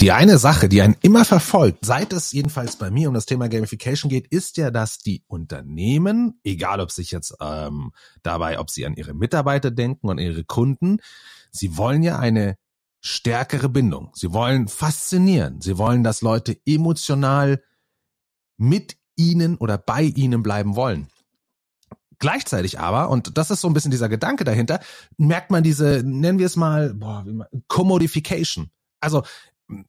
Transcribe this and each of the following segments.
Die eine Sache, die einen immer verfolgt, seit es jedenfalls bei mir um das Thema Gamification geht, ist ja, dass die Unternehmen, egal ob sich jetzt ähm, dabei, ob sie an ihre Mitarbeiter denken und ihre Kunden, sie wollen ja eine stärkere Bindung. Sie wollen faszinieren. Sie wollen, dass Leute emotional mit ihnen oder bei ihnen bleiben wollen. Gleichzeitig aber, und das ist so ein bisschen dieser Gedanke dahinter, merkt man diese, nennen wir es mal, boah, Commodification. Also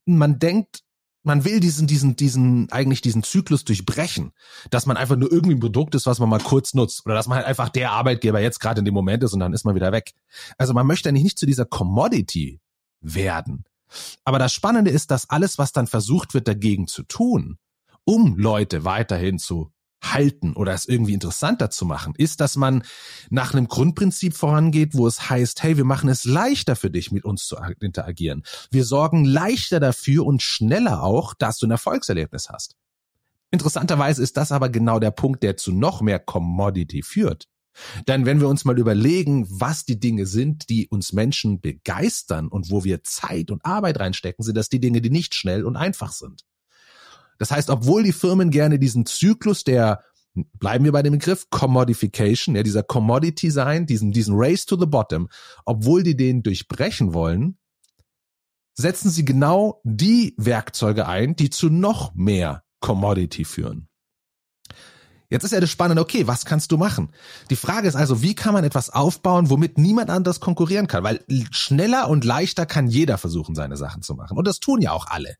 man denkt, man will diesen, diesen, diesen, eigentlich diesen Zyklus durchbrechen, dass man einfach nur irgendwie ein Produkt ist, was man mal kurz nutzt oder dass man halt einfach der Arbeitgeber jetzt gerade in dem Moment ist und dann ist man wieder weg. Also man möchte eigentlich nicht zu dieser Commodity werden. Aber das Spannende ist, dass alles, was dann versucht wird, dagegen zu tun, um Leute weiterhin zu halten oder es irgendwie interessanter zu machen, ist, dass man nach einem Grundprinzip vorangeht, wo es heißt, hey, wir machen es leichter für dich, mit uns zu interagieren. Wir sorgen leichter dafür und schneller auch, dass du ein Erfolgserlebnis hast. Interessanterweise ist das aber genau der Punkt, der zu noch mehr Commodity führt. Denn wenn wir uns mal überlegen, was die Dinge sind, die uns Menschen begeistern und wo wir Zeit und Arbeit reinstecken, sind das die Dinge, die nicht schnell und einfach sind. Das heißt, obwohl die Firmen gerne diesen Zyklus der bleiben wir bei dem Begriff Commodification, ja, dieser Commodity sein, diesen, diesen Race to the Bottom, obwohl die den durchbrechen wollen, setzen sie genau die Werkzeuge ein, die zu noch mehr Commodity führen. Jetzt ist ja das Spannende, okay, was kannst du machen? Die Frage ist also, wie kann man etwas aufbauen, womit niemand anders konkurrieren kann? Weil schneller und leichter kann jeder versuchen, seine Sachen zu machen. Und das tun ja auch alle.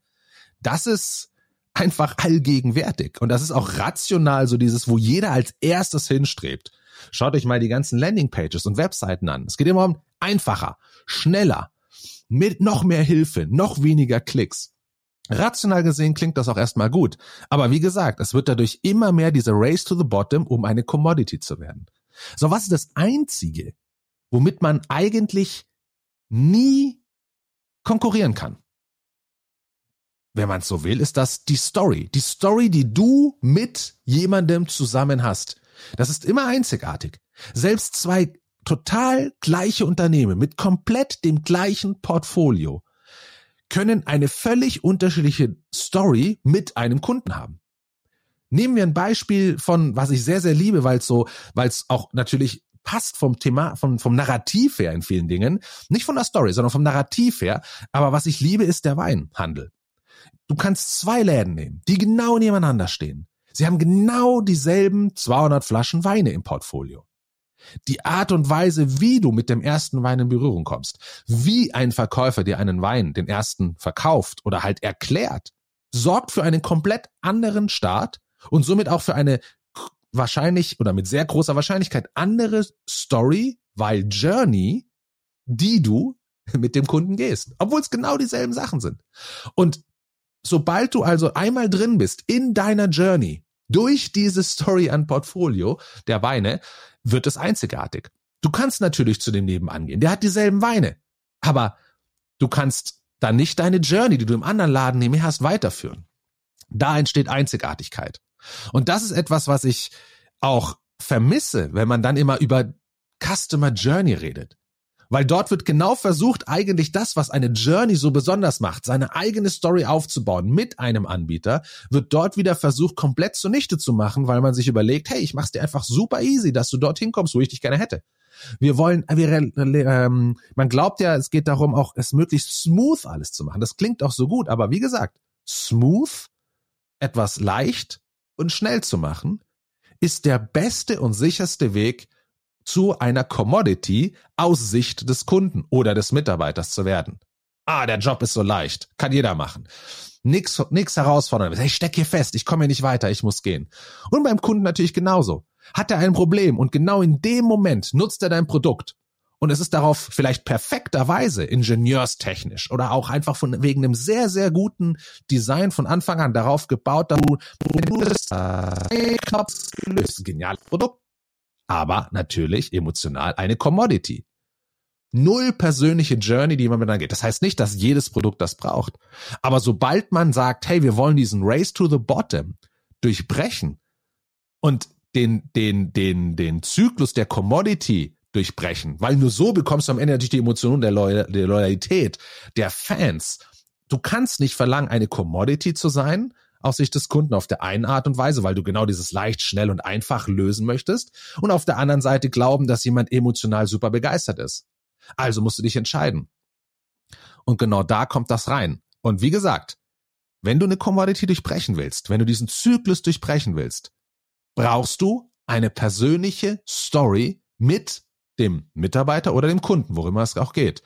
Das ist einfach allgegenwärtig. Und das ist auch rational so dieses, wo jeder als erstes hinstrebt. Schaut euch mal die ganzen Landingpages und Webseiten an. Es geht immer um einfacher, schneller, mit noch mehr Hilfe, noch weniger Klicks. Rational gesehen klingt das auch erstmal gut. Aber wie gesagt, es wird dadurch immer mehr dieser Race to the Bottom, um eine Commodity zu werden. So, was ist das Einzige, womit man eigentlich nie konkurrieren kann? Wenn man es so will, ist das die Story. Die Story, die du mit jemandem zusammen hast. Das ist immer einzigartig. Selbst zwei total gleiche Unternehmen mit komplett dem gleichen Portfolio können eine völlig unterschiedliche Story mit einem Kunden haben. Nehmen wir ein Beispiel von, was ich sehr, sehr liebe, weil es so, weil es auch natürlich passt vom Thema, vom, vom Narrativ her in vielen Dingen. Nicht von der Story, sondern vom Narrativ her. Aber was ich liebe, ist der Weinhandel. Du kannst zwei Läden nehmen, die genau nebeneinander stehen. Sie haben genau dieselben 200 Flaschen Weine im Portfolio. Die Art und Weise, wie du mit dem ersten Wein in Berührung kommst, wie ein Verkäufer dir einen Wein, den ersten, verkauft oder halt erklärt, sorgt für einen komplett anderen Start und somit auch für eine wahrscheinlich oder mit sehr großer Wahrscheinlichkeit andere Story, weil Journey, die du mit dem Kunden gehst, obwohl es genau dieselben Sachen sind. Und Sobald du also einmal drin bist in deiner Journey durch diese Story an Portfolio der Weine, wird es einzigartig. Du kannst natürlich zu dem nebenan gehen. Der hat dieselben Weine. Aber du kannst dann nicht deine Journey, die du im anderen Laden nebenher hast, weiterführen. Da entsteht Einzigartigkeit. Und das ist etwas, was ich auch vermisse, wenn man dann immer über Customer Journey redet. Weil dort wird genau versucht, eigentlich das, was eine Journey so besonders macht, seine eigene Story aufzubauen mit einem Anbieter, wird dort wieder versucht, komplett zunichte zu machen, weil man sich überlegt, hey, ich mach's dir einfach super easy, dass du dorthin kommst, wo ich dich gerne hätte. Wir wollen, wir, ähm, man glaubt ja, es geht darum, auch es möglichst smooth alles zu machen. Das klingt auch so gut, aber wie gesagt, smooth, etwas leicht und schnell zu machen, ist der beste und sicherste Weg, zu einer Commodity aus Sicht des Kunden oder des Mitarbeiters zu werden. Ah, der Job ist so leicht, kann jeder machen. Nix, nix herausforderndes. Ich steck hier fest, ich komme hier nicht weiter, ich muss gehen. Und beim Kunden natürlich genauso. Hat er ein Problem und genau in dem Moment nutzt er dein Produkt und es ist darauf vielleicht perfekterweise ingenieurstechnisch oder auch einfach von wegen einem sehr, sehr guten Design von Anfang an darauf gebaut, dass du, Knopf gelöst. Geniales Produkt aber natürlich emotional eine Commodity. Null persönliche Journey, die man mit angeht. Das heißt nicht, dass jedes Produkt das braucht. Aber sobald man sagt, hey, wir wollen diesen Race to the Bottom durchbrechen und den, den, den, den Zyklus der Commodity durchbrechen, weil nur so bekommst du am Ende natürlich die Emotionen der, Loyal der Loyalität der Fans, Du kannst nicht verlangen, eine Commodity zu sein, aus Sicht des Kunden auf der einen Art und Weise, weil du genau dieses leicht, schnell und einfach lösen möchtest und auf der anderen Seite glauben, dass jemand emotional super begeistert ist. Also musst du dich entscheiden. Und genau da kommt das rein. Und wie gesagt, wenn du eine Commodity durchbrechen willst, wenn du diesen Zyklus durchbrechen willst, brauchst du eine persönliche Story mit dem Mitarbeiter oder dem Kunden, worüber es auch geht.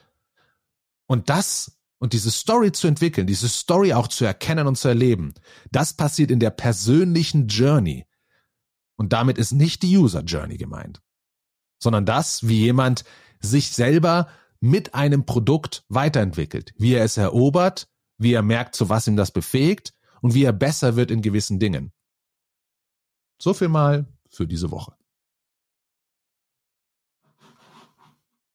Und das und diese Story zu entwickeln, diese Story auch zu erkennen und zu erleben, das passiert in der persönlichen Journey. Und damit ist nicht die User Journey gemeint, sondern das, wie jemand sich selber mit einem Produkt weiterentwickelt, wie er es erobert, wie er merkt, zu was ihm das befähigt und wie er besser wird in gewissen Dingen. So viel mal für diese Woche.